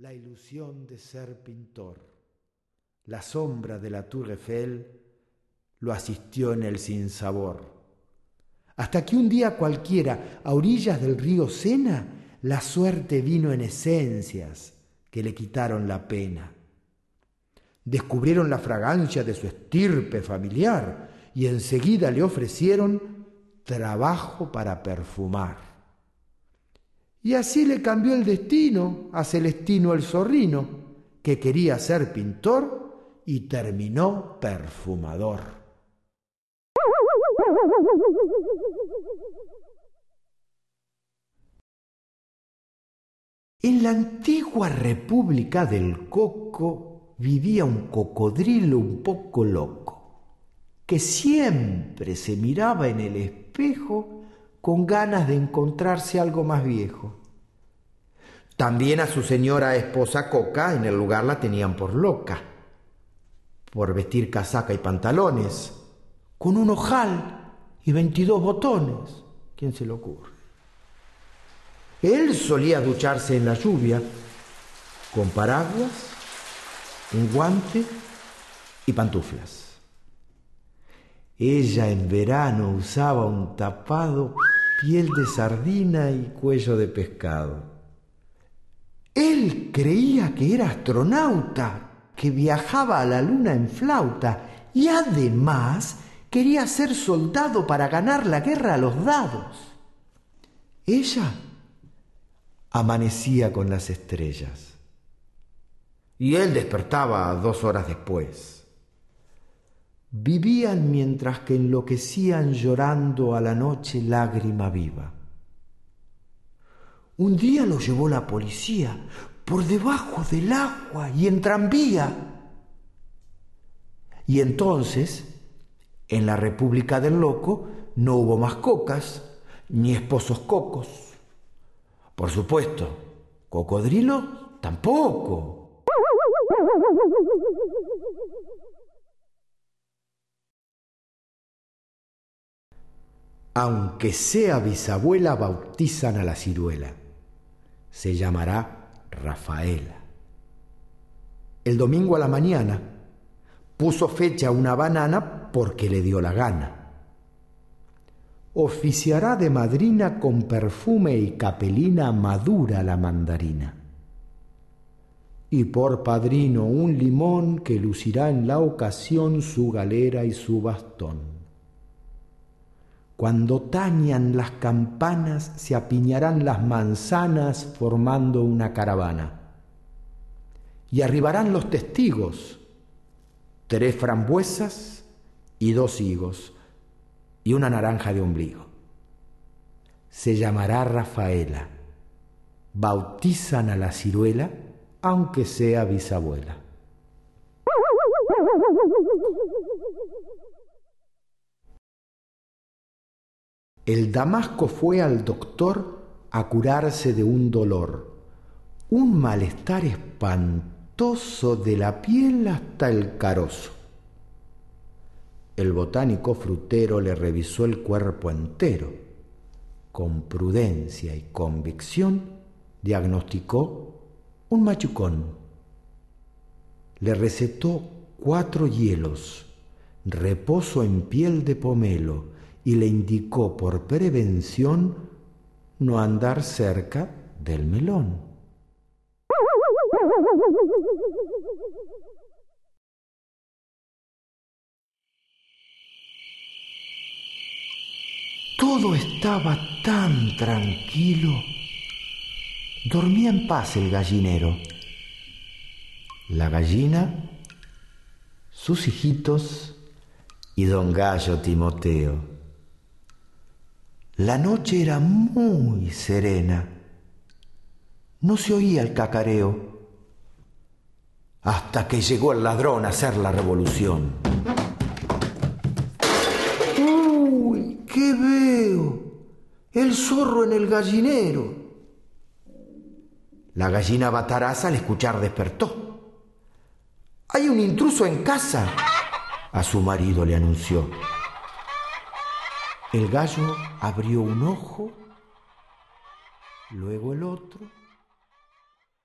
la ilusión de ser pintor. La sombra de la Tour Eiffel lo asistió en el sinsabor. Hasta que un día cualquiera, a orillas del río Sena, la suerte vino en esencias que le quitaron la pena. Descubrieron la fragancia de su estirpe familiar y enseguida le ofrecieron trabajo para perfumar. Y así le cambió el destino a Celestino el Zorrino, que quería ser pintor y terminó perfumador. En la antigua República del Coco vivía un cocodrilo un poco loco, que siempre se miraba en el espejo con ganas de encontrarse algo más viejo. También a su señora esposa Coca en el lugar la tenían por loca, por vestir casaca y pantalones, con un ojal y veintidós botones. ¿Quién se lo ocurre? Él solía ducharse en la lluvia con paraguas, un guante y pantuflas. Ella en verano usaba un tapado piel de sardina y cuello de pescado. Él creía que era astronauta, que viajaba a la luna en flauta y además quería ser soldado para ganar la guerra a los dados. Ella amanecía con las estrellas y él despertaba dos horas después. Vivían mientras que enloquecían llorando a la noche lágrima viva. Un día lo llevó la policía por debajo del agua y en tranvía. Y entonces, en la República del Loco, no hubo más cocas ni esposos cocos. Por supuesto, cocodrilo tampoco. Aunque sea bisabuela, bautizan a la ciruela. Se llamará Rafaela. El domingo a la mañana puso fecha una banana porque le dio la gana. Oficiará de madrina con perfume y capelina madura la mandarina. Y por padrino un limón que lucirá en la ocasión su galera y su bastón. Cuando tañan las campanas se apiñarán las manzanas formando una caravana. Y arribarán los testigos, tres frambuesas y dos higos y una naranja de ombligo. Se llamará Rafaela. Bautizan a la ciruela aunque sea bisabuela. El Damasco fue al doctor a curarse de un dolor, un malestar espantoso de la piel hasta el carozo. El botánico frutero le revisó el cuerpo entero. Con prudencia y convicción diagnosticó un machucón. Le recetó cuatro hielos, reposo en piel de pomelo, y le indicó por prevención no andar cerca del melón. Todo estaba tan tranquilo. Dormía en paz el gallinero. La gallina, sus hijitos y don Gallo Timoteo. La noche era muy serena. No se oía el cacareo. Hasta que llegó el ladrón a hacer la revolución. ¡Uy! ¿Qué veo? El zorro en el gallinero. La gallina bataraza al escuchar despertó. Hay un intruso en casa, a su marido le anunció. El gallo abrió un ojo, luego el otro